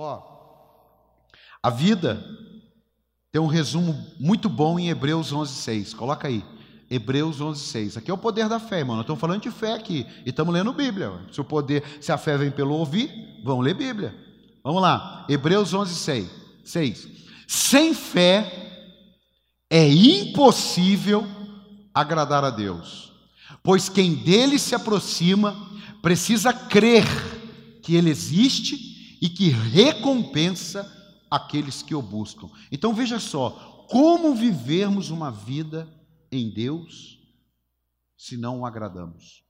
Ó, a vida tem um resumo muito bom em Hebreus 11:6. Coloca aí. Hebreus 11:6. Aqui é o poder da fé. Nós estamos falando de fé aqui e estamos lendo Bíblia. Se o poder, se a fé vem pelo ouvir, vamos ler Bíblia. Vamos lá. Hebreus 11:6. 6. Sem fé é impossível agradar a Deus, pois quem dele se aproxima precisa crer que ele existe e que recompensa aqueles que o buscam. Então veja só, como vivermos uma vida em Deus se não o agradamos?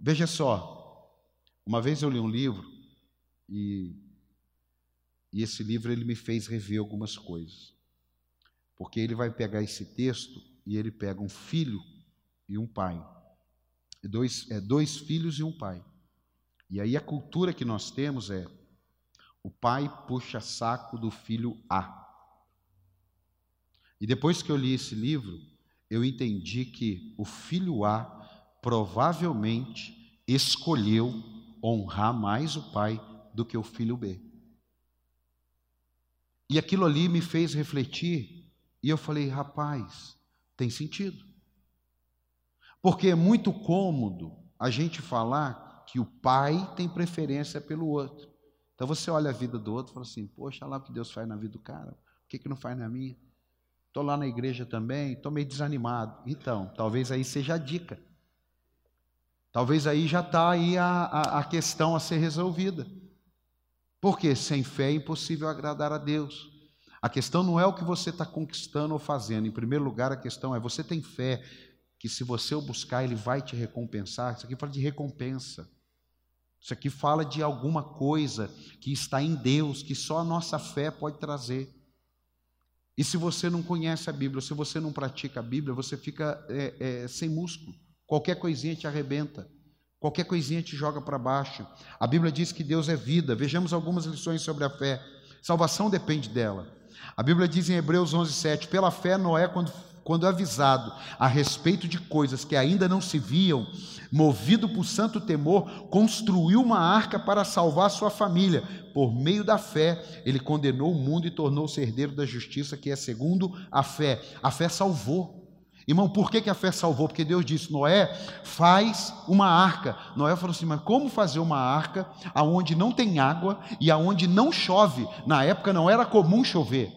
Veja só, uma vez eu li um livro e, e esse livro ele me fez rever algumas coisas. Porque ele vai pegar esse texto e ele pega um filho e um pai. Dois, é, dois filhos e um pai. E aí a cultura que nós temos é o pai puxa saco do filho A. E depois que eu li esse livro, eu entendi que o filho A provavelmente escolheu honrar mais o pai do que o filho B. E aquilo ali me fez refletir, e eu falei, rapaz, tem sentido. Porque é muito cômodo a gente falar que o pai tem preferência pelo outro. Então você olha a vida do outro e fala assim: Poxa, lá o que Deus faz na vida do cara, por que, que não faz na minha? Estou lá na igreja também, estou meio desanimado. Então, talvez aí seja a dica. Talvez aí já está aí a, a, a questão a ser resolvida. Porque sem fé é impossível agradar a Deus. A questão não é o que você está conquistando ou fazendo. Em primeiro lugar, a questão é: você tem fé que se você o buscar, ele vai te recompensar? Isso aqui fala de recompensa. Isso aqui fala de alguma coisa que está em Deus, que só a nossa fé pode trazer. E se você não conhece a Bíblia, se você não pratica a Bíblia, você fica é, é, sem músculo. Qualquer coisinha te arrebenta. Qualquer coisinha te joga para baixo. A Bíblia diz que Deus é vida. Vejamos algumas lições sobre a fé. Salvação depende dela. A Bíblia diz em Hebreus 11:7, pela fé Noé quando quando avisado a respeito de coisas que ainda não se viam, movido por santo temor, construiu uma arca para salvar sua família. Por meio da fé, ele condenou o mundo e tornou-se herdeiro da justiça, que é segundo a fé. A fé salvou. Irmão, por que, a fé salvou? Porque Deus disse: Noé, faz uma arca. Noé falou assim: mas como fazer uma arca aonde não tem água e aonde não chove? Na época não era comum chover,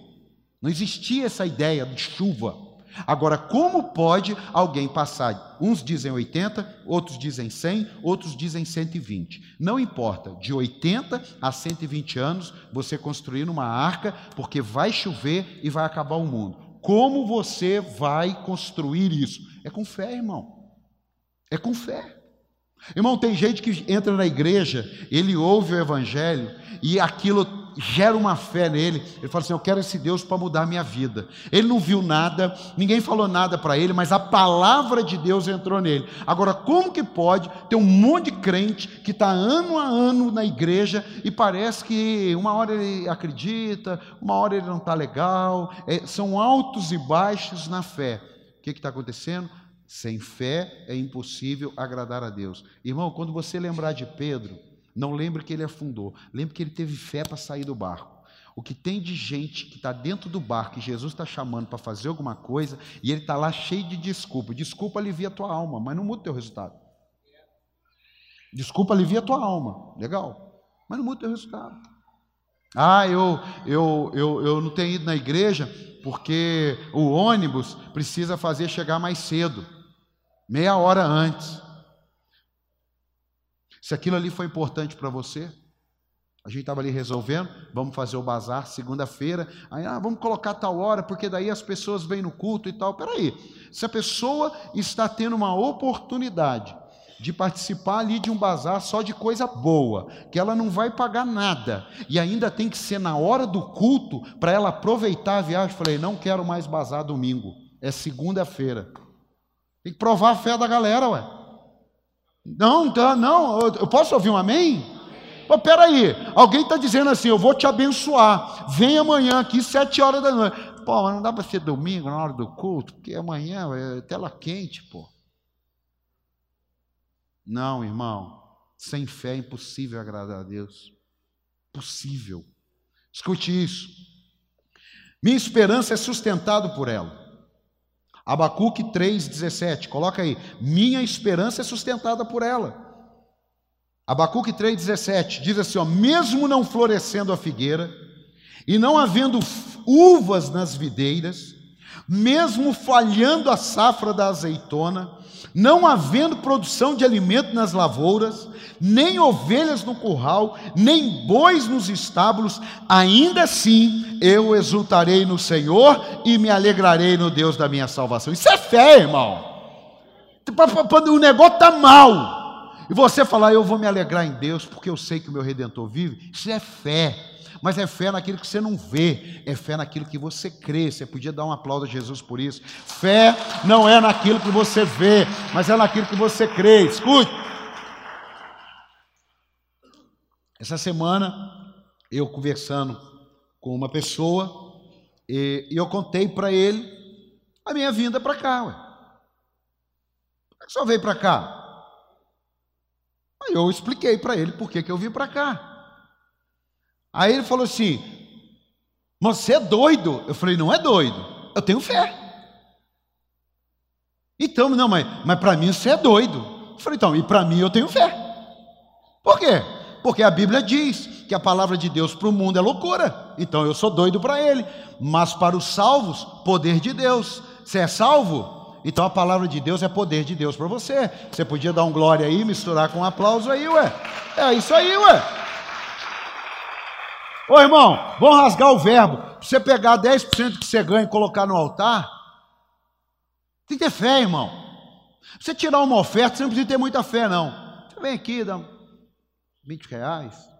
não existia essa ideia de chuva. Agora, como pode alguém passar? Uns dizem 80, outros dizem 100, outros dizem 120. Não importa, de 80 a 120 anos, você construir uma arca, porque vai chover e vai acabar o mundo. Como você vai construir isso? É com fé, irmão. É com fé. Irmão, tem gente que entra na igreja, ele ouve o evangelho e aquilo gera uma fé nele. Ele fala assim: Eu quero esse Deus para mudar a minha vida. Ele não viu nada, ninguém falou nada para ele, mas a palavra de Deus entrou nele. Agora, como que pode ter um monte de crente que está ano a ano na igreja e parece que uma hora ele acredita, uma hora ele não está legal, é, são altos e baixos na fé. O que está acontecendo? Sem fé é impossível agradar a Deus. Irmão, quando você lembrar de Pedro, não lembre que ele afundou. Lembre que ele teve fé para sair do barco. O que tem de gente que está dentro do barco, que Jesus está chamando para fazer alguma coisa, e ele está lá cheio de desculpa. Desculpa alivia a tua alma, mas não muda o teu resultado. Desculpa alivia a tua alma. Legal. Mas não muda o teu resultado. Ah, eu, eu, eu, eu não tenho ido na igreja porque o ônibus precisa fazer chegar mais cedo, meia hora antes. Se aquilo ali foi importante para você, a gente estava ali resolvendo, vamos fazer o bazar segunda-feira, aí ah, vamos colocar tal hora, porque daí as pessoas vêm no culto e tal. Peraí, se a pessoa está tendo uma oportunidade de participar ali de um bazar só de coisa boa, que ela não vai pagar nada, e ainda tem que ser na hora do culto para ela aproveitar a viagem. Falei, não quero mais bazar domingo, é segunda-feira. Tem que provar a fé da galera, ué. Não, tá, não, eu posso ouvir um amém? Pô, peraí, alguém está dizendo assim, eu vou te abençoar, vem amanhã aqui, sete horas da noite. Pô, mas não dá para ser domingo na hora do culto, porque amanhã é tela quente, pô. Não, irmão, sem fé é impossível agradar a Deus. Possível. Escute isso. Minha esperança é sustentada por ela. Abacuque 3,17, coloca aí. Minha esperança é sustentada por ela. Abacuque 3,17 diz assim: ó, mesmo não florescendo a figueira, e não havendo uvas nas videiras, mesmo falhando a safra da azeitona, não havendo produção de alimento nas lavouras, nem ovelhas no curral, nem bois nos estábulos, ainda assim eu exultarei no Senhor e me alegrarei no Deus da minha salvação. Isso é fé, irmão. O negócio está mal, e você falar, eu vou me alegrar em Deus, porque eu sei que o meu redentor vive, isso é fé. Mas é fé naquilo que você não vê, é fé naquilo que você crê. Você podia dar um aplauso a Jesus por isso. Fé não é naquilo que você vê, mas é naquilo que você crê. Escute. Essa semana, eu conversando com uma pessoa, e, eu contei para ele a minha vinda para cá. Ué. Só veio para cá? Aí eu expliquei para ele por que, que eu vim para cá. Aí ele falou assim: Você é doido? Eu falei: Não é doido, eu tenho fé. Então, não, mas, mas para mim você é doido. Eu falei: Então, e para mim eu tenho fé. Por quê? Porque a Bíblia diz que a palavra de Deus para o mundo é loucura. Então eu sou doido para ele. Mas para os salvos, poder de Deus. Você é salvo? Então a palavra de Deus é poder de Deus para você. Você podia dar um glória aí, misturar com um aplauso aí, ué. É isso aí, ué. Ô irmão, vamos rasgar o verbo. Você pegar 10% que você ganha e colocar no altar, tem que ter fé, irmão. Você tirar uma oferta, você não precisa ter muita fé, não. Você vem aqui, dá 20 reais.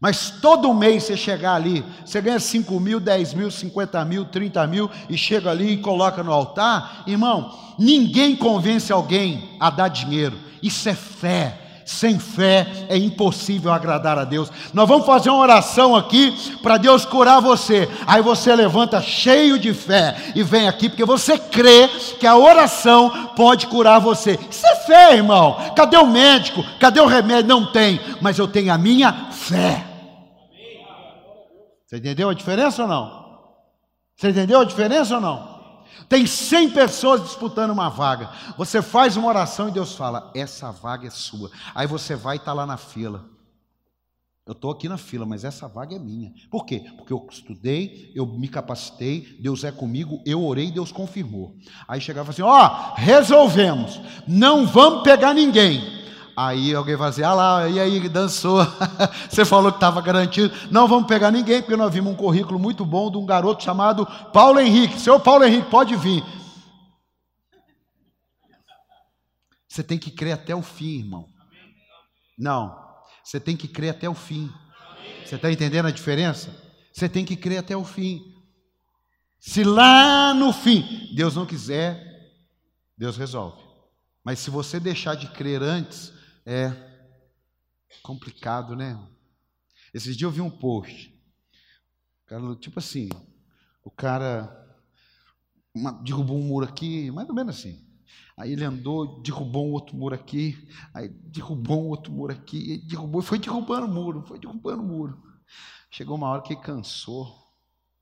Mas todo mês você chegar ali, você ganha 5 mil, 10 mil, 50 mil, 30 mil, e chega ali e coloca no altar, irmão, ninguém convence alguém a dar dinheiro. Isso é fé. Sem fé é impossível agradar a Deus. Nós vamos fazer uma oração aqui para Deus curar você. Aí você levanta cheio de fé e vem aqui porque você crê que a oração pode curar você. Isso é fé, irmão. Cadê o médico? Cadê o remédio? Não tem, mas eu tenho a minha fé. Você entendeu a diferença ou não? Você entendeu a diferença ou não? Tem 100 pessoas disputando uma vaga. Você faz uma oração e Deus fala: Essa vaga é sua. Aí você vai e está lá na fila. Eu estou aqui na fila, mas essa vaga é minha. Por quê? Porque eu estudei, eu me capacitei, Deus é comigo, eu orei, Deus confirmou. Aí chegava assim: Ó, oh, resolvemos, não vamos pegar ninguém. Aí alguém vai dizer, ah lá, e aí dançou, você falou que estava garantido. Não vamos pegar ninguém, porque nós vimos um currículo muito bom de um garoto chamado Paulo Henrique. Seu Paulo Henrique, pode vir. Você tem que crer até o fim, irmão. Não, você tem que crer até o fim. Você está entendendo a diferença? Você tem que crer até o fim. Se lá no fim Deus não quiser, Deus resolve. Mas se você deixar de crer antes, é complicado, né? Esses dias eu vi um post. Tipo assim, o cara derrubou um muro aqui, mais ou menos assim. Aí ele andou, derrubou um outro muro aqui, aí derrubou um outro muro aqui, derrubou, foi derrubando o muro, foi derrubando o muro. Chegou uma hora que cansou,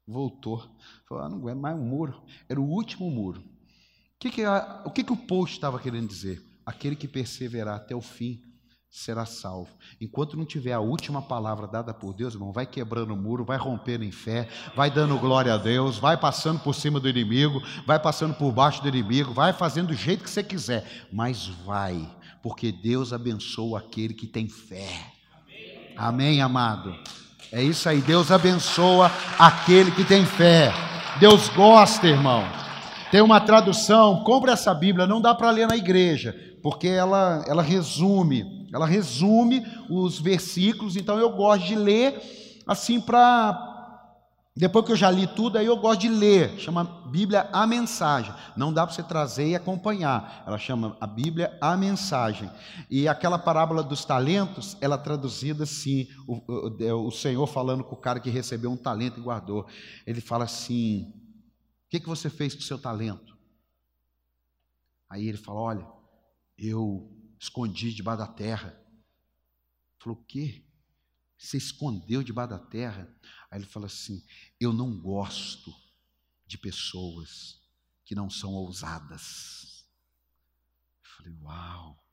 voltou, falou: ah, não aguento mais um muro. Era o último muro. O que, que, a, o, que, que o post estava querendo dizer? Aquele que perseverar até o fim será salvo. Enquanto não tiver a última palavra dada por Deus, irmão, vai quebrando o muro, vai rompendo em fé, vai dando glória a Deus, vai passando por cima do inimigo, vai passando por baixo do inimigo, vai fazendo do jeito que você quiser, mas vai, porque Deus abençoa aquele que tem fé. Amém, amado. É isso aí, Deus abençoa aquele que tem fé. Deus gosta, irmão. Tem uma tradução, compre essa Bíblia, não dá para ler na igreja, porque ela, ela resume, ela resume os versículos, então eu gosto de ler assim para depois que eu já li tudo, aí eu gosto de ler. Chama Bíblia a mensagem. Não dá para você trazer e acompanhar. Ela chama a Bíblia a mensagem. E aquela parábola dos talentos, ela é traduzida assim: o, o, o Senhor falando com o cara que recebeu um talento e guardou. Ele fala assim: O que, que você fez com o seu talento? Aí ele fala: Olha, eu escondi debaixo da terra. Falou, o quê? Você escondeu debaixo da terra. Aí ele fala assim: Eu não gosto de pessoas que não são ousadas. Eu falei: Uau,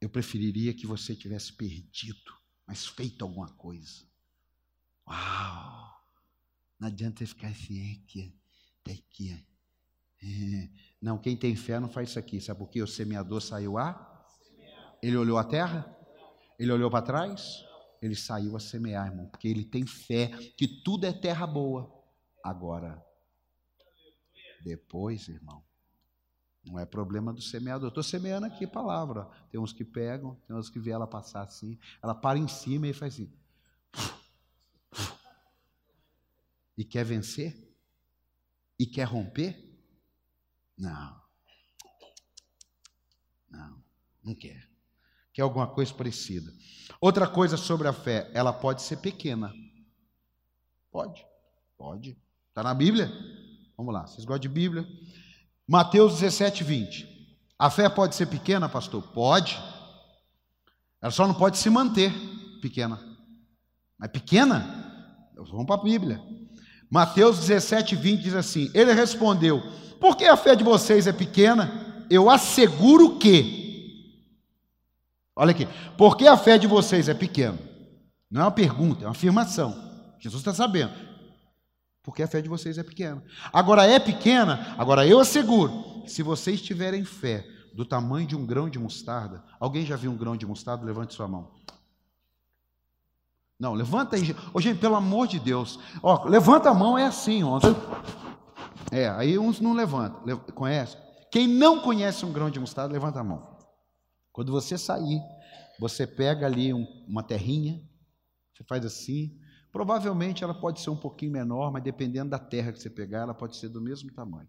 eu preferiria que você tivesse perdido, mas feito alguma coisa. Uau, não adianta ficar assim, aqui, até aqui. É. Não, quem tem fé não faz isso aqui. Sabe por quê? O semeador saiu a? Ele olhou a terra? Ele olhou para trás? Ele saiu a semear, irmão, porque ele tem fé que tudo é terra boa. Agora, depois, irmão, não é problema do semeador. Estou semeando aqui palavra. Tem uns que pegam, tem uns que vê ela passar assim. Ela para em cima e faz assim. E quer vencer? E quer romper? Não. Não, não quer. Quer alguma coisa parecida. Outra coisa sobre a fé, ela pode ser pequena. Pode, pode. Está na Bíblia? Vamos lá, vocês gostam de Bíblia? Mateus 17, 20. A fé pode ser pequena, pastor? Pode. Ela só não pode se manter pequena. Mas pequena? Vamos para a Bíblia. Mateus 17, 20 diz assim: Ele respondeu: Por que a fé de vocês é pequena? Eu asseguro que. Olha aqui. Por que a fé de vocês é pequena? Não é uma pergunta, é uma afirmação. Jesus está sabendo. Porque a fé de vocês é pequena. Agora é pequena, agora eu asseguro, se vocês tiverem fé do tamanho de um grão de mostarda, alguém já viu um grão de mostarda? Levante sua mão. Não, levanta aí. Ô, gente, pelo amor de Deus. Ó, levanta a mão, é assim. Ó. É, aí uns não levantam. Conhece? Quem não conhece um grão de mostarda, levanta a mão. Quando você sair, você pega ali um, uma terrinha, você faz assim. Provavelmente ela pode ser um pouquinho menor, mas dependendo da terra que você pegar, ela pode ser do mesmo tamanho.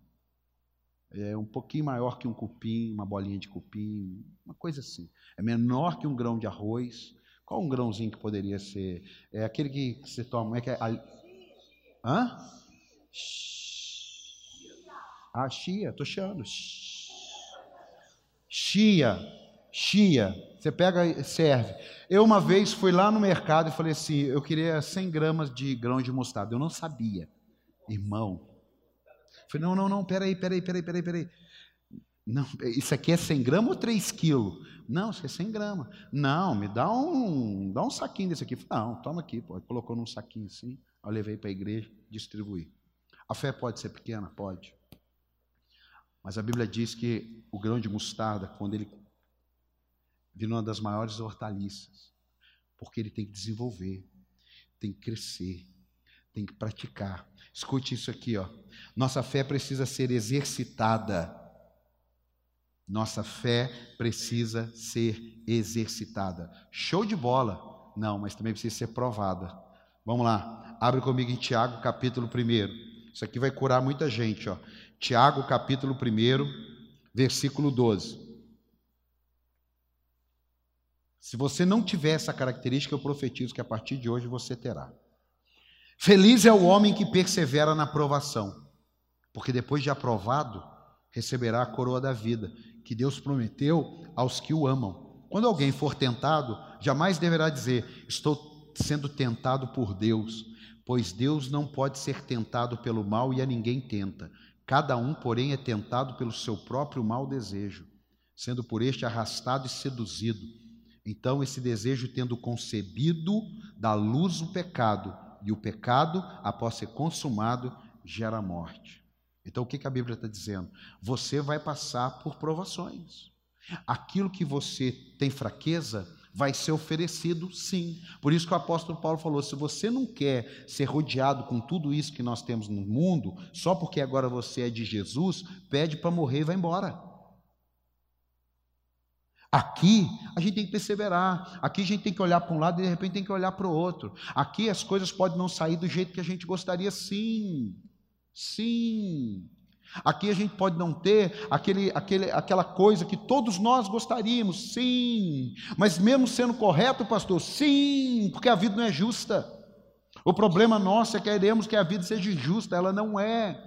É um pouquinho maior que um cupim, uma bolinha de cupim, uma coisa assim. É menor que um grão de arroz, qual um grãozinho que poderia ser? É aquele que você toma. É que é, hã? Ah, chia, estou chiando. Chia, chia. Você pega e serve. Eu uma vez fui lá no mercado e falei assim: eu queria 100 gramas de grão de mostarda. Eu não sabia. Irmão. Falei: não, não, não, peraí, peraí, peraí, peraí, peraí. Não, isso aqui é 100 gramas ou 3 quilos? Não, isso é 100 gramas. Não, me dá um, dá um saquinho desse aqui. Não, toma aqui. Pô. Colocou num saquinho assim, eu levei para a igreja, distribuí. A fé pode ser pequena? Pode. Mas a Bíblia diz que o grão de mostarda, quando ele vira uma das maiores hortaliças, porque ele tem que desenvolver, tem que crescer, tem que praticar. Escute isso aqui, ó. Nossa fé precisa ser exercitada nossa fé precisa ser exercitada. Show de bola? Não, mas também precisa ser provada. Vamos lá, abre comigo em Tiago, capítulo 1. Isso aqui vai curar muita gente. Ó. Tiago, capítulo 1, versículo 12. Se você não tiver essa característica, eu profetizo que a partir de hoje você terá. Feliz é o homem que persevera na provação, porque depois de aprovado, receberá a coroa da vida que Deus prometeu aos que o amam. Quando alguém for tentado, jamais deverá dizer: Estou sendo tentado por Deus, pois Deus não pode ser tentado pelo mal e a ninguém tenta. Cada um, porém, é tentado pelo seu próprio mau desejo, sendo por este arrastado e seduzido. Então, esse desejo, tendo concebido, dá luz o pecado, e o pecado, após ser consumado, gera morte. Então, o que a Bíblia está dizendo? Você vai passar por provações. Aquilo que você tem fraqueza vai ser oferecido sim. Por isso que o apóstolo Paulo falou: se você não quer ser rodeado com tudo isso que nós temos no mundo, só porque agora você é de Jesus, pede para morrer e vai embora. Aqui a gente tem que perseverar, aqui a gente tem que olhar para um lado e de repente tem que olhar para o outro. Aqui as coisas podem não sair do jeito que a gente gostaria, sim. Sim. Aqui a gente pode não ter aquele, aquele, aquela coisa que todos nós gostaríamos, sim. Mas mesmo sendo correto, pastor, sim, porque a vida não é justa. O problema nosso é que queremos que a vida seja justa, ela não é.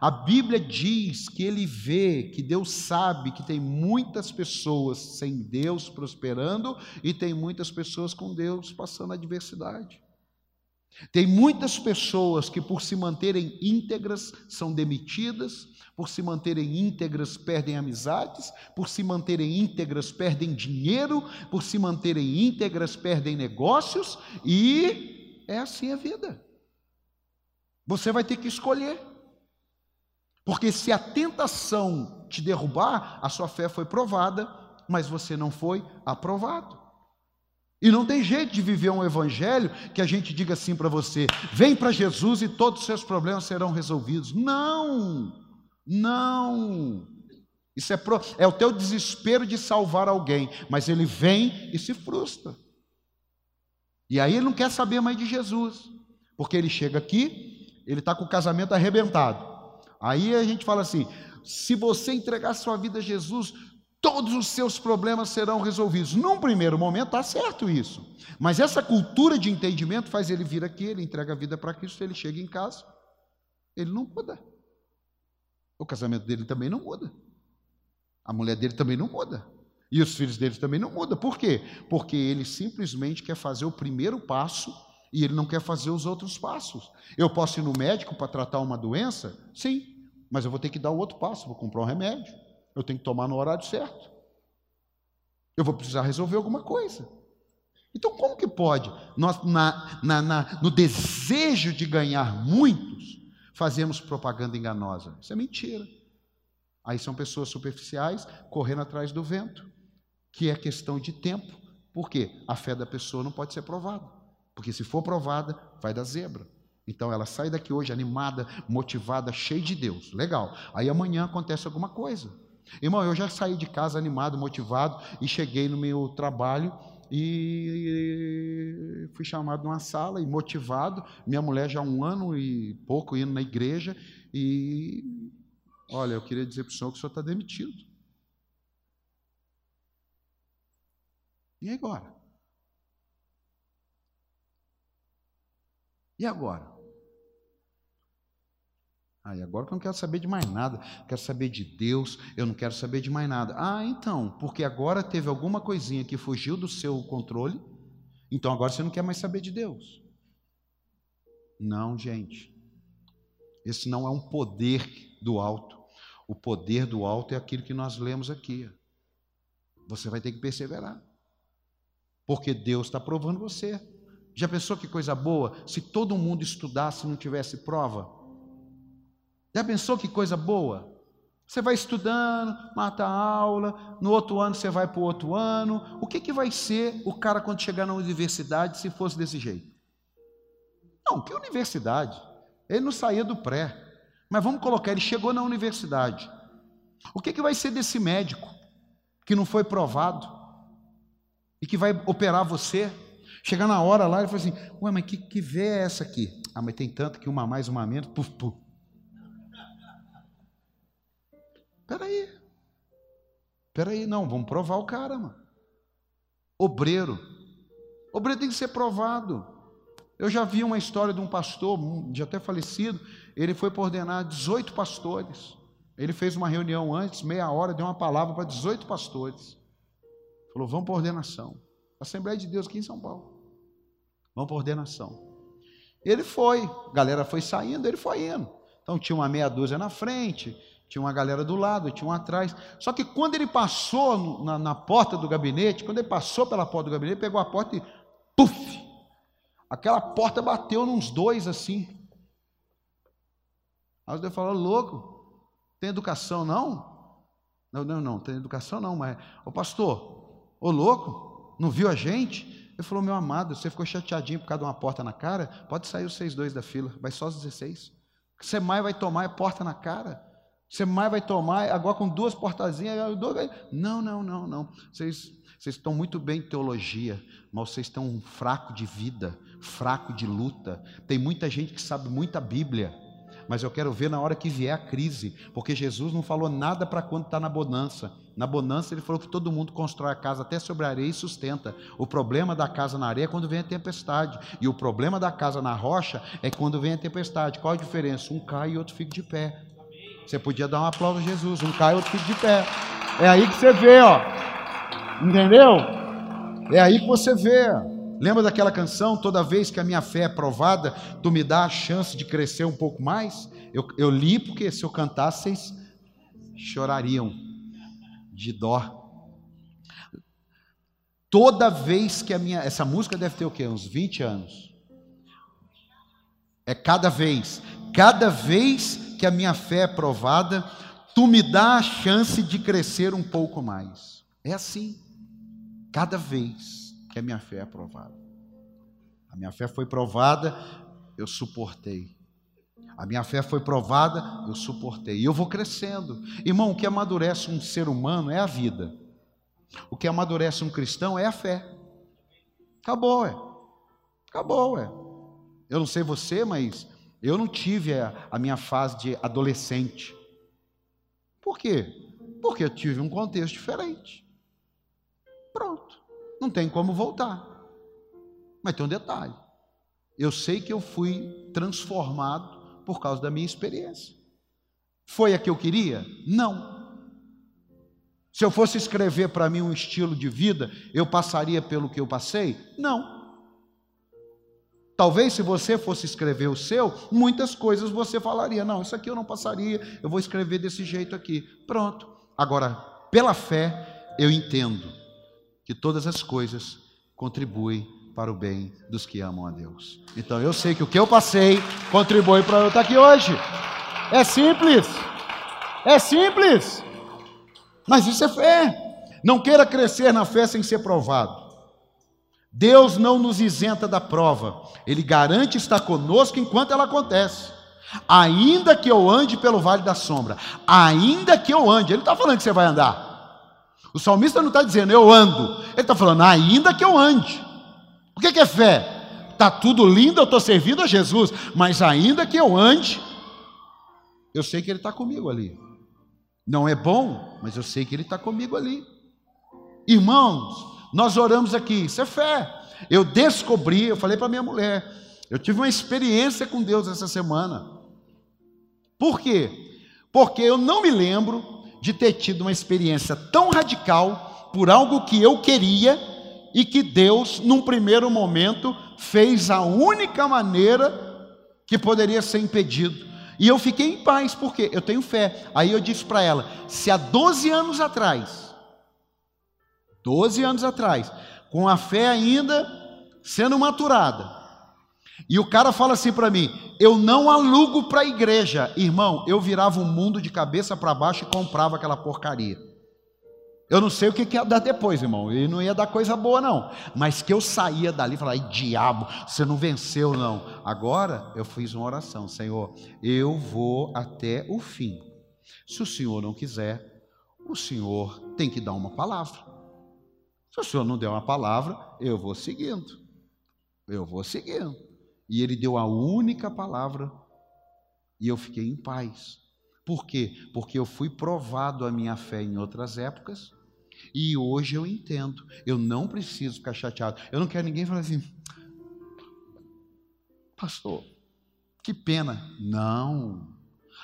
A Bíblia diz que ele vê, que Deus sabe que tem muitas pessoas sem Deus prosperando e tem muitas pessoas com Deus passando adversidade. Tem muitas pessoas que, por se manterem íntegras, são demitidas, por se manterem íntegras, perdem amizades, por se manterem íntegras, perdem dinheiro, por se manterem íntegras, perdem negócios, e é assim a vida. Você vai ter que escolher. Porque se a tentação te derrubar, a sua fé foi provada, mas você não foi aprovado. E não tem jeito de viver um evangelho que a gente diga assim para você: vem para Jesus e todos os seus problemas serão resolvidos. Não, não. Isso é, pro, é o teu desespero de salvar alguém, mas ele vem e se frustra. E aí ele não quer saber mais de Jesus, porque ele chega aqui, ele está com o casamento arrebentado. Aí a gente fala assim: se você entregar sua vida a Jesus, todos os seus problemas serão resolvidos. Num primeiro momento está certo isso, mas essa cultura de entendimento faz ele vir aqui, ele entrega a vida para Cristo, ele chega em casa, ele não muda. O casamento dele também não muda. A mulher dele também não muda. E os filhos dele também não mudam. Por quê? Porque ele simplesmente quer fazer o primeiro passo e ele não quer fazer os outros passos. Eu posso ir no médico para tratar uma doença? Sim, mas eu vou ter que dar o outro passo, vou comprar um remédio. Eu tenho que tomar no horário certo. Eu vou precisar resolver alguma coisa. Então, como que pode? Nós, na, na, na, no desejo de ganhar muitos, fazemos propaganda enganosa. Isso é mentira. Aí são pessoas superficiais correndo atrás do vento, que é questão de tempo. Por quê? A fé da pessoa não pode ser provada. Porque se for provada, vai dar zebra. Então ela sai daqui hoje animada, motivada, cheia de Deus. Legal. Aí amanhã acontece alguma coisa. Irmão, eu já saí de casa animado, motivado e cheguei no meu trabalho e fui chamado numa sala e motivado. Minha mulher já há um ano e pouco indo na igreja e olha, eu queria dizer para o senhor que o senhor está demitido. E agora? E agora? E agora que eu não quero saber de mais nada, quero saber de Deus, eu não quero saber de mais nada. Ah, então, porque agora teve alguma coisinha que fugiu do seu controle, então agora você não quer mais saber de Deus. Não, gente. Esse não é um poder do alto. O poder do alto é aquilo que nós lemos aqui. Você vai ter que perseverar. Porque Deus está provando você. Já pensou que coisa boa se todo mundo estudasse e não tivesse prova? Já pensou que coisa boa? Você vai estudando, mata a aula, no outro ano você vai para o outro ano. O que, que vai ser o cara quando chegar na universidade se fosse desse jeito? Não, que universidade? Ele não saía do pré. Mas vamos colocar, ele chegou na universidade. O que, que vai ser desse médico que não foi provado e que vai operar você? Chegar na hora lá, ele fala assim: Ué, mas que, que vé é essa aqui? Ah, mas tem tanto que uma mais, uma menos, puf, puf. Peraí. Peraí, não, vamos provar o cara, mano. Obreiro. Obreiro tem que ser provado. Eu já vi uma história de um pastor, já até falecido, ele foi para ordenar 18 pastores. Ele fez uma reunião antes, meia hora, deu uma palavra para 18 pastores. Falou: vamos para ordenação. Assembleia de Deus aqui em São Paulo. Vamos para ordenação. Ele foi, a galera foi saindo, ele foi indo. Então tinha uma meia dúzia na frente, tinha uma galera do lado, tinha um atrás. Só que quando ele passou na, na, porta do gabinete, quando ele passou pela porta do gabinete, pegou a porta e puf! Aquela porta bateu nos dois assim. Aí Deus falou: louco, tem educação não? Não, não, não, tem educação não, mas, ô pastor, ô louco, não viu a gente? Ele falou: Meu amado, você ficou chateadinho por causa de uma porta na cara? Pode sair os seis dois da fila, vai só os 16. O que você mais vai tomar é porta na cara. Você mais vai tomar, agora com duas portazinhas. Não, não, não, não. Vocês, vocês estão muito bem em teologia, mas vocês estão fraco de vida, fraco de luta. Tem muita gente que sabe muita Bíblia, mas eu quero ver na hora que vier a crise, porque Jesus não falou nada para quando está na bonança. Na bonança, ele falou que todo mundo constrói a casa até sobre a areia e sustenta. O problema da casa na areia é quando vem a tempestade, e o problema da casa na rocha é quando vem a tempestade. Qual a diferença? Um cai e outro fica de pé. Você podia dar um aplauso a Jesus, um cai outro fica de pé. É aí que você vê, ó. Entendeu? É aí que você vê. Lembra daquela canção? Toda vez que a minha fé é provada, tu me dá a chance de crescer um pouco mais. Eu, eu li porque se eu cantasse, vocês chorariam de dó. Toda vez que a minha. Essa música deve ter o quê? Uns 20 anos. É cada vez. Cada vez que a minha fé é provada, tu me dá a chance de crescer um pouco mais. É assim. Cada vez que a minha fé é aprovada. A minha fé foi provada, eu suportei. A minha fé foi provada, eu suportei. E eu vou crescendo. Irmão, o que amadurece um ser humano é a vida. O que amadurece um cristão é a fé. Acabou, é. Acabou, é. Eu não sei você, mas eu não tive a, a minha fase de adolescente. Por quê? Porque eu tive um contexto diferente. Pronto não tem como voltar. Mas tem um detalhe: eu sei que eu fui transformado por causa da minha experiência. Foi a que eu queria? Não. Se eu fosse escrever para mim um estilo de vida, eu passaria pelo que eu passei? Não. Talvez se você fosse escrever o seu, muitas coisas você falaria: não, isso aqui eu não passaria, eu vou escrever desse jeito aqui. Pronto. Agora, pela fé, eu entendo que todas as coisas contribuem para o bem dos que amam a Deus. Então eu sei que o que eu passei contribui para eu estar aqui hoje. É simples. É simples. Mas isso é fé. Não queira crescer na fé sem ser provado. Deus não nos isenta da prova. Ele garante estar conosco enquanto ela acontece. Ainda que eu ande pelo vale da sombra, ainda que eu ande, ele está falando que você vai andar. O salmista não está dizendo eu ando, ele está falando ainda que eu ande. O que é fé? Está tudo lindo, eu estou servindo a Jesus, mas ainda que eu ande, eu sei que Ele está comigo ali. Não é bom, mas eu sei que Ele está comigo ali. Irmãos, nós oramos aqui, isso é fé. Eu descobri, eu falei para minha mulher, eu tive uma experiência com Deus essa semana. Por quê? Porque eu não me lembro de ter tido uma experiência tão radical por algo que eu queria e que Deus, num primeiro momento, fez a única maneira que poderia ser impedido. E eu fiquei em paz, porque eu tenho fé. Aí eu disse para ela: se há 12 anos atrás, 12 anos atrás, com a fé ainda sendo maturada, e o cara fala assim para mim: eu não alugo para a igreja. Irmão, eu virava o mundo de cabeça para baixo e comprava aquela porcaria. Eu não sei o que, que ia dar depois, irmão. E não ia dar coisa boa, não. Mas que eu saía dali e falava: diabo, você não venceu, não. Agora eu fiz uma oração: Senhor, eu vou até o fim. Se o Senhor não quiser, o Senhor tem que dar uma palavra. Se o Senhor não der uma palavra, eu vou seguindo. Eu vou seguindo. E ele deu a única palavra e eu fiquei em paz. Por quê? Porque eu fui provado a minha fé em outras épocas e hoje eu entendo. Eu não preciso ficar chateado. Eu não quero ninguém falar assim, pastor, que pena. Não.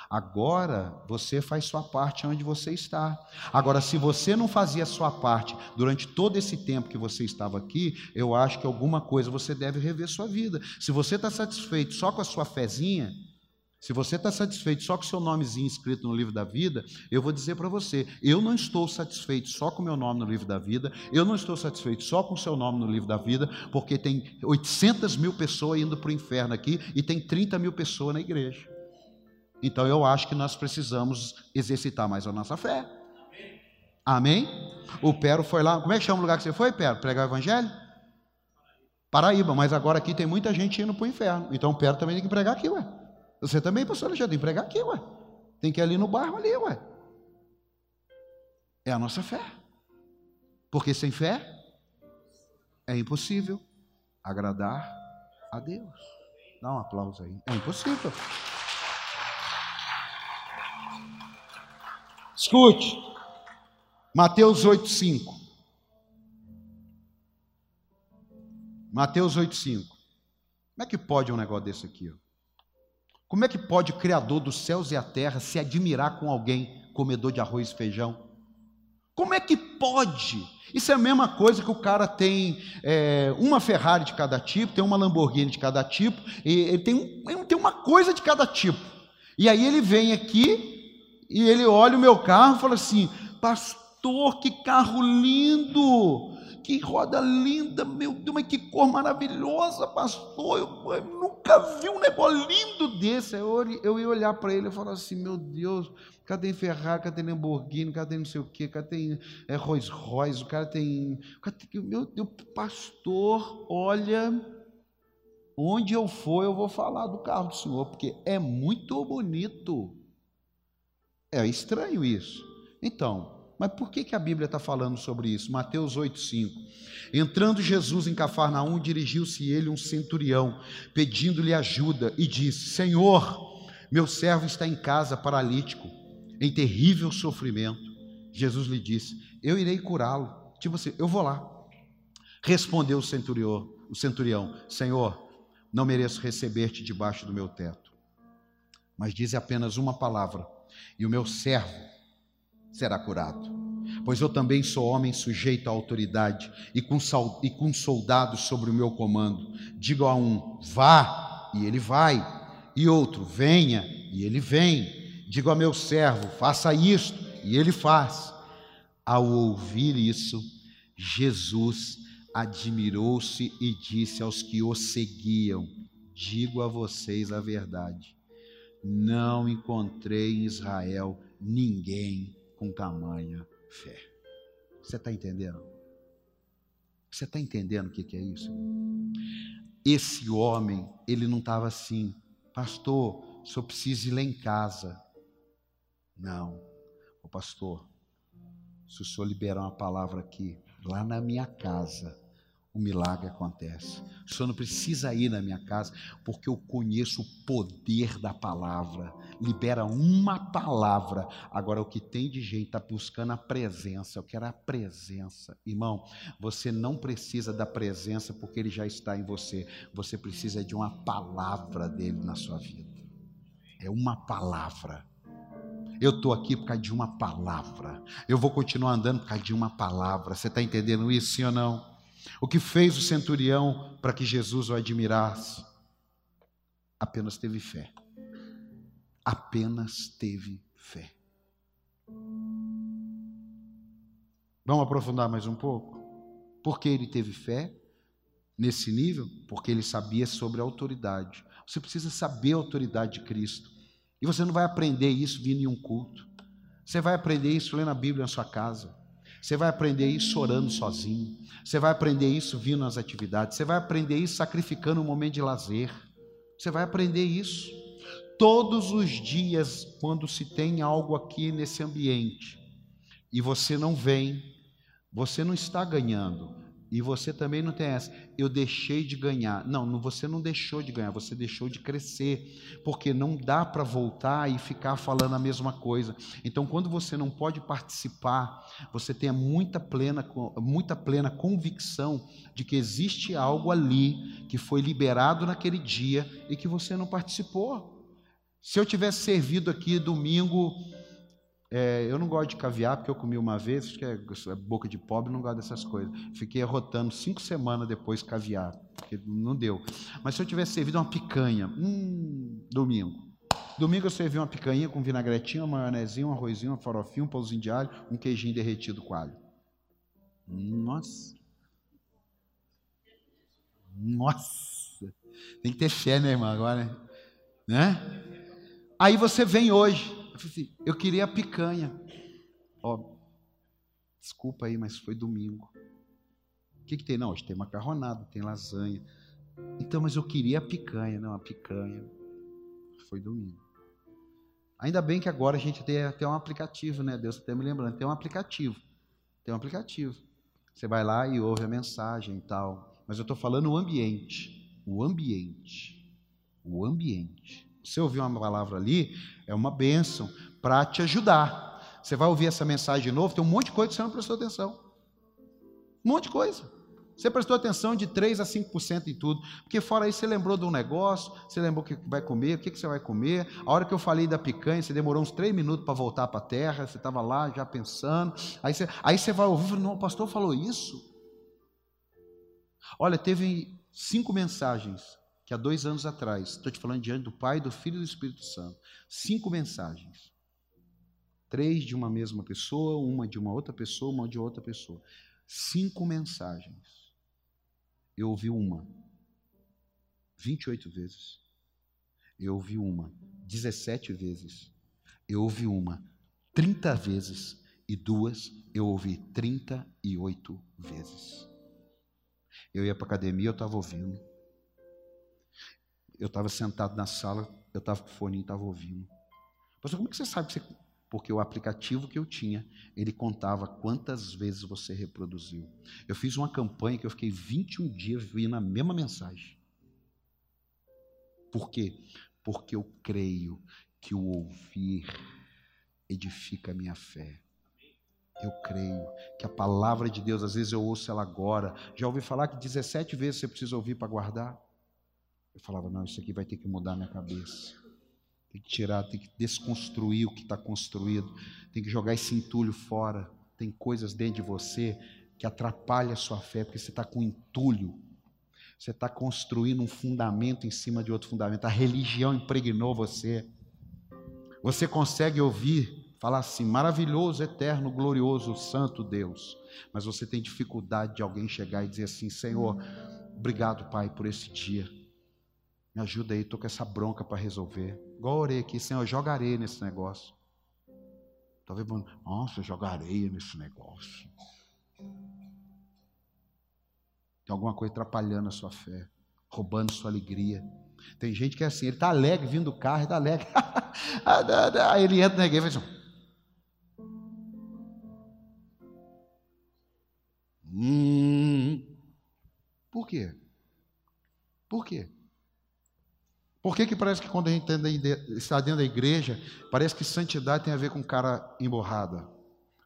Agora você faz sua parte onde você está. Agora, se você não fazia a sua parte durante todo esse tempo que você estava aqui, eu acho que alguma coisa você deve rever sua vida. Se você está satisfeito só com a sua fezinha, se você está satisfeito só com o seu nomezinho escrito no livro da vida, eu vou dizer para você: eu não estou satisfeito só com o meu nome no livro da vida, eu não estou satisfeito só com o seu nome no livro da vida, porque tem 800 mil pessoas indo para o inferno aqui e tem 30 mil pessoas na igreja. Então eu acho que nós precisamos exercitar mais a nossa fé. Amém? O Pero foi lá. Como é que chama o lugar que você foi, Pero? Pregar o evangelho? Paraíba, mas agora aqui tem muita gente indo para o inferno. Então o Pero também tem que pregar aqui, ué. Você também, pastor Alexandre, tem que pregar aqui, ué. Tem que ir ali no bairro ali, ué. É a nossa fé. Porque sem fé é impossível agradar a Deus. Dá um aplauso aí. É impossível. Escute. Mateus 8,5. Mateus 8,5. Como é que pode um negócio desse aqui? Como é que pode o Criador dos céus e a terra se admirar com alguém comedor de arroz e feijão? Como é que pode? Isso é a mesma coisa que o cara tem é, uma Ferrari de cada tipo, tem uma Lamborghini de cada tipo, e ele tem, ele tem uma coisa de cada tipo. E aí ele vem aqui e ele olha o meu carro e fala assim: Pastor, que carro lindo! que roda linda, meu Deus, mas que cor maravilhosa, pastor. Eu, eu nunca vi um negócio lindo desse. Eu, eu ia olhar para ele e falar assim: meu Deus, cadê Ferrari, cadê Lamborghini, cadê não sei o quê, cadê é, Rolls Royce, o cara tem. Cadê, meu Deus, pastor, olha. Onde eu for, eu vou falar do carro do senhor, porque é muito bonito. É estranho isso. Então, mas por que, que a Bíblia está falando sobre isso? Mateus 8,5. Entrando Jesus em Cafarnaum, dirigiu-se ele um centurião, pedindo-lhe ajuda, e disse: Senhor, meu servo está em casa, paralítico, em terrível sofrimento. Jesus lhe disse: Eu irei curá-lo. Tipo assim, eu vou lá. Respondeu o centurião, o centurião: Senhor, não mereço receber-te debaixo do meu teto, mas dize apenas uma palavra, e o meu servo será curado. Pois eu também sou homem sujeito à autoridade e com, e com soldados sobre o meu comando. Digo a um, vá, e ele vai, e outro, venha, e ele vem. Digo a meu servo, faça isto, e ele faz. Ao ouvir isso, Jesus admirou-se e disse aos que o seguiam: Digo a vocês a verdade, não encontrei em Israel ninguém com tamanha fé. Você está entendendo? Você está entendendo o que, é isso? Esse homem, ele não estava assim, pastor, só preciso ir lá em casa. Não, o pastor, se o senhor liberar uma palavra aqui, lá na minha casa, o milagre acontece. O senhor não precisa ir na minha casa, porque eu conheço o poder da palavra. Libera uma palavra. Agora, o que tem de gente está buscando a presença. Eu quero a presença. Irmão, você não precisa da presença porque ele já está em você. Você precisa de uma palavra dele na sua vida. É uma palavra. Eu estou aqui por causa de uma palavra. Eu vou continuar andando por causa de uma palavra. Você está entendendo isso, sim ou não? O que fez o centurião para que Jesus o admirasse? Apenas teve fé. Apenas teve fé. Vamos aprofundar mais um pouco? Por que ele teve fé nesse nível? Porque ele sabia sobre a autoridade. Você precisa saber a autoridade de Cristo. E você não vai aprender isso vindo em um culto. Você vai aprender isso lendo a Bíblia na sua casa. Você vai aprender isso orando sozinho. Você vai aprender isso vindo nas atividades. Você vai aprender isso sacrificando um momento de lazer. Você vai aprender isso todos os dias quando se tem algo aqui nesse ambiente e você não vem, você não está ganhando, e você também não tem essa, eu deixei de ganhar. Não, você não deixou de ganhar, você deixou de crescer, porque não dá para voltar e ficar falando a mesma coisa. Então, quando você não pode participar, você tenha muita plena, muita plena convicção de que existe algo ali que foi liberado naquele dia e que você não participou. Se eu tivesse servido aqui domingo é, eu não gosto de caviar, porque eu comi uma vez, acho que é, é boca de pobre, não gosto dessas coisas. Fiquei rotando cinco semanas depois caviar, porque não deu. Mas se eu tivesse servido uma picanha, hum, domingo. Domingo eu servi uma picanha com vinagretinho, uma maionezinha, um arrozinho, uma farofinha, um pãozinho de alho, um queijinho derretido com alho. Nossa! Nossa! Tem que ter fé, né, irmão, agora, né? Aí você vem hoje, eu assim, eu queria a picanha. Ó, desculpa aí, mas foi domingo. O que, que tem? Não, hoje tem macarronada, tem lasanha. Então, mas eu queria a picanha, não, a picanha. Foi domingo. Ainda bem que agora a gente tem até um aplicativo, né? Deus está me lembrando, tem um aplicativo. Tem um aplicativo. Você vai lá e ouve a mensagem e tal. Mas eu estou falando o ambiente. O ambiente. O ambiente. Você ouviu uma palavra ali, é uma bênção para te ajudar. você vai ouvir essa mensagem de novo, tem um monte de coisa que você não prestou atenção. Um monte de coisa. Você prestou atenção de 3 a 5% em tudo. Porque fora isso, você lembrou de um negócio, você lembrou o que vai comer, o que você vai comer. A hora que eu falei da picanha, você demorou uns 3 minutos para voltar para a terra, você estava lá já pensando. Aí você, aí você vai ouvir, não, o pastor falou isso. Olha, teve cinco mensagens que há dois anos atrás, estou te falando diante do Pai, do Filho e do Espírito Santo. Cinco mensagens. Três de uma mesma pessoa, uma de uma outra pessoa, uma de outra pessoa. Cinco mensagens eu ouvi uma 28 vezes. Eu ouvi uma 17 vezes. Eu ouvi uma 30 vezes. E duas eu ouvi 38 vezes. Eu ia para academia, eu estava ouvindo. Eu estava sentado na sala, eu estava com o fone e estava ouvindo. Pastor, como é que você sabe que você porque o aplicativo que eu tinha, ele contava quantas vezes você reproduziu. Eu fiz uma campanha que eu fiquei 21 dias vendo a mesma mensagem. Por quê? Porque eu creio que o ouvir edifica a minha fé. Eu creio que a palavra de Deus, às vezes eu ouço ela agora. Já ouvi falar que 17 vezes você precisa ouvir para guardar? Eu falava, não, isso aqui vai ter que mudar minha cabeça. Tem que tirar, tem que desconstruir o que está construído, tem que jogar esse entulho fora. Tem coisas dentro de você que atrapalham a sua fé, porque você está com entulho. Você está construindo um fundamento em cima de outro fundamento. A religião impregnou você. Você consegue ouvir, falar assim: maravilhoso, eterno, glorioso, santo Deus. Mas você tem dificuldade de alguém chegar e dizer assim: Senhor, obrigado, Pai, por esse dia. Me ajuda aí, estou com essa bronca para resolver. Igual orei aqui, Senhor, jogarei nesse negócio. Talvez, nossa, jogarei nesse negócio. Tem alguma coisa atrapalhando a sua fé, roubando sua alegria. Tem gente que é assim, ele está alegre vindo do carro, ele está alegre. Aí ele entra na igreja e faz assim. Hum. Por quê? Por quê? Por que, que parece que quando a gente está dentro da igreja, parece que santidade tem a ver com cara emborrada?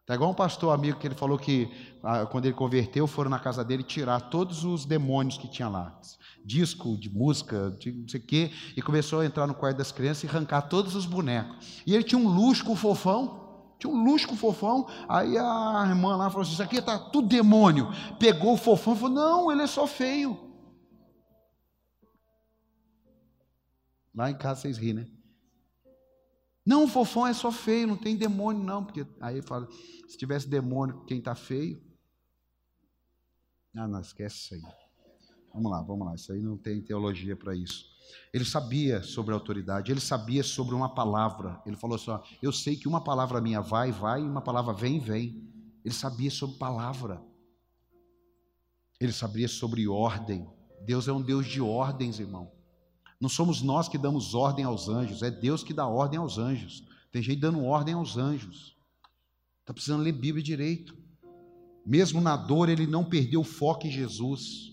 Tá igual um pastor amigo que ele falou que ah, quando ele converteu, foram na casa dele tirar todos os demônios que tinha lá. Disco de música, de não sei o quê, e começou a entrar no quarto das crianças e arrancar todos os bonecos. E ele tinha um luxo com fofão, tinha um luxo com fofão. Aí a irmã lá falou assim: Isso aqui está tudo demônio. Pegou o fofão e falou: Não, ele é só feio. Lá em casa vocês riem, né? Não, o fofão é só feio, não tem demônio, não. Porque aí fala: se tivesse demônio, quem está feio. Ah, não, esquece isso aí. Vamos lá, vamos lá. Isso aí não tem teologia para isso. Ele sabia sobre a autoridade, ele sabia sobre uma palavra. Ele falou assim: ó, Eu sei que uma palavra minha vai, vai, e uma palavra vem, vem. Ele sabia sobre palavra. Ele sabia sobre ordem. Deus é um Deus de ordens, irmão. Não somos nós que damos ordem aos anjos, é Deus que dá ordem aos anjos. Tem gente dando ordem aos anjos. Está precisando ler Bíblia direito. Mesmo na dor, ele não perdeu o foco em Jesus.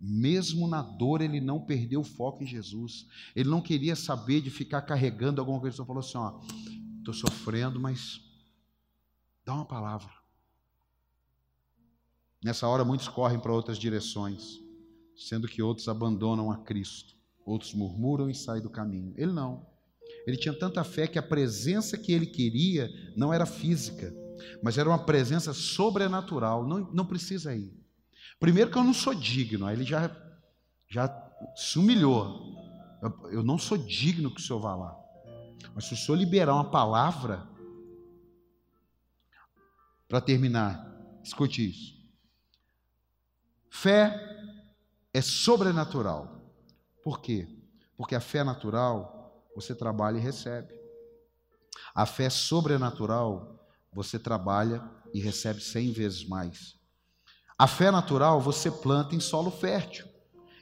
Mesmo na dor, ele não perdeu o foco em Jesus. Ele não queria saber de ficar carregando alguma coisa. Ele falou assim: ó, estou sofrendo, mas dá uma palavra. Nessa hora, muitos correm para outras direções, sendo que outros abandonam a Cristo. Outros murmuram e saem do caminho. Ele não. Ele tinha tanta fé que a presença que ele queria não era física, mas era uma presença sobrenatural. Não, não precisa ir. Primeiro que eu não sou digno, aí ele já, já se humilhou. Eu, eu não sou digno que o senhor vá lá. Mas se o senhor liberar uma palavra, para terminar, escute isso. Fé é sobrenatural. Por quê? Porque a fé natural você trabalha e recebe. A fé sobrenatural você trabalha e recebe cem vezes mais. A fé natural você planta em solo fértil.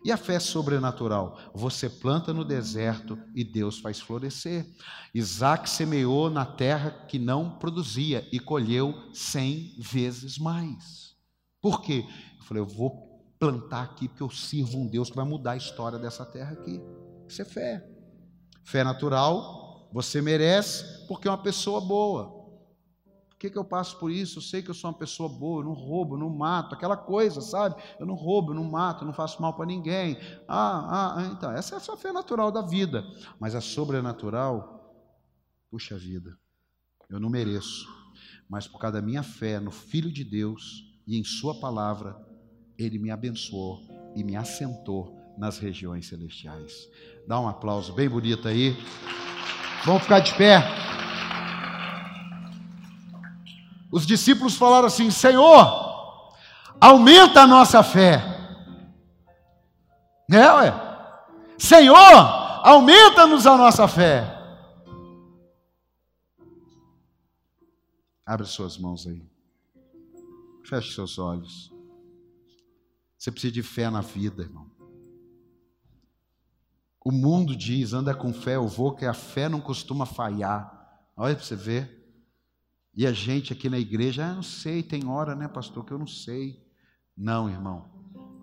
E a fé sobrenatural? Você planta no deserto e Deus faz florescer. Isaac semeou na terra que não produzia e colheu cem vezes mais. Por quê? Eu falei, eu vou plantar aqui, porque eu sirvo um Deus que vai mudar a história dessa terra aqui. Isso é fé. Fé natural, você merece porque é uma pessoa boa. que, que eu passo por isso? Eu sei que eu sou uma pessoa boa, eu não roubo, eu não mato, aquela coisa, sabe? Eu não roubo, eu não mato, eu não faço mal para ninguém. Ah, ah, então, essa é a sua fé natural da vida. Mas a sobrenatural, puxa vida, eu não mereço. Mas por causa da minha fé no Filho de Deus e em Sua palavra, Ele me abençoou e me assentou nas regiões celestiais. Dá um aplauso bem bonito aí. Vamos ficar de pé. Os discípulos falaram assim: Senhor, aumenta a nossa fé. É, ué? Senhor, aumenta-nos a nossa fé. Abre suas mãos aí. Feche seus olhos. Você precisa de fé na vida, irmão. O mundo diz: anda com fé, eu vou, que a fé não costuma falhar. Olha para você ver. E a gente aqui na igreja, ah, não sei, tem hora, né, pastor, que eu não sei. Não, irmão,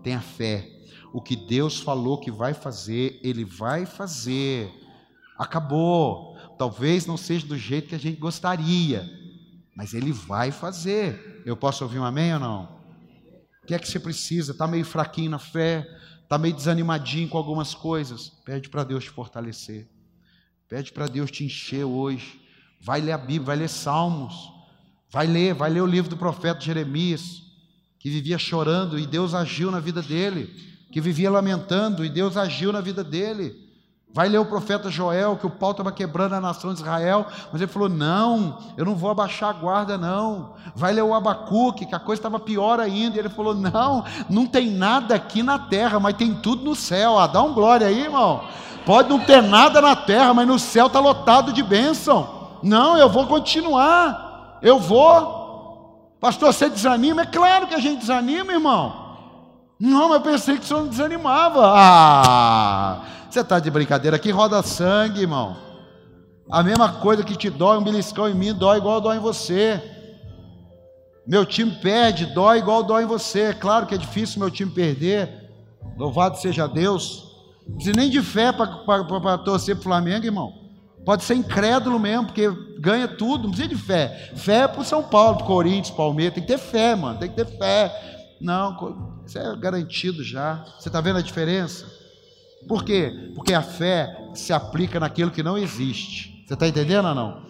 tenha fé. O que Deus falou que vai fazer, Ele vai fazer. Acabou. Talvez não seja do jeito que a gente gostaria, mas Ele vai fazer. Eu posso ouvir um amém ou não? Que é que você precisa? Está meio fraquinho na fé, está meio desanimadinho com algumas coisas. Pede para Deus te fortalecer. Pede para Deus te encher hoje. Vai ler a Bíblia, vai ler Salmos, vai ler, vai ler o livro do profeta Jeremias, que vivia chorando e Deus agiu na vida dele, que vivia lamentando e Deus agiu na vida dele. Vai ler o profeta Joel, que o pau estava quebrando a nação de Israel, mas ele falou: Não, eu não vou abaixar a guarda, não. Vai ler o Abacuque, que a coisa estava pior ainda, e ele falou: Não, não tem nada aqui na terra, mas tem tudo no céu. Ah, dá um glória aí, irmão. Pode não ter nada na terra, mas no céu está lotado de bênção. Não, eu vou continuar. Eu vou. Pastor, você desanima? É claro que a gente desanima, irmão. Não, mas eu pensei que o senhor não desanimava. Ah, você está de brincadeira. Aqui roda sangue, irmão. A mesma coisa que te dói um beliscão em mim, dói igual dói em você. Meu time perde, dói igual dói em você. É claro que é difícil meu time perder. Louvado seja Deus. Não precisa nem de fé para torcer para o Flamengo, irmão. Pode ser incrédulo mesmo, porque ganha tudo, não precisa de fé. Fé é para o São Paulo, para Corinthians, Palmeiras, tem que ter fé, mano, tem que ter fé. Não, isso é garantido já. Você está vendo a diferença? Por quê? Porque a fé se aplica naquilo que não existe. Você está entendendo ou não?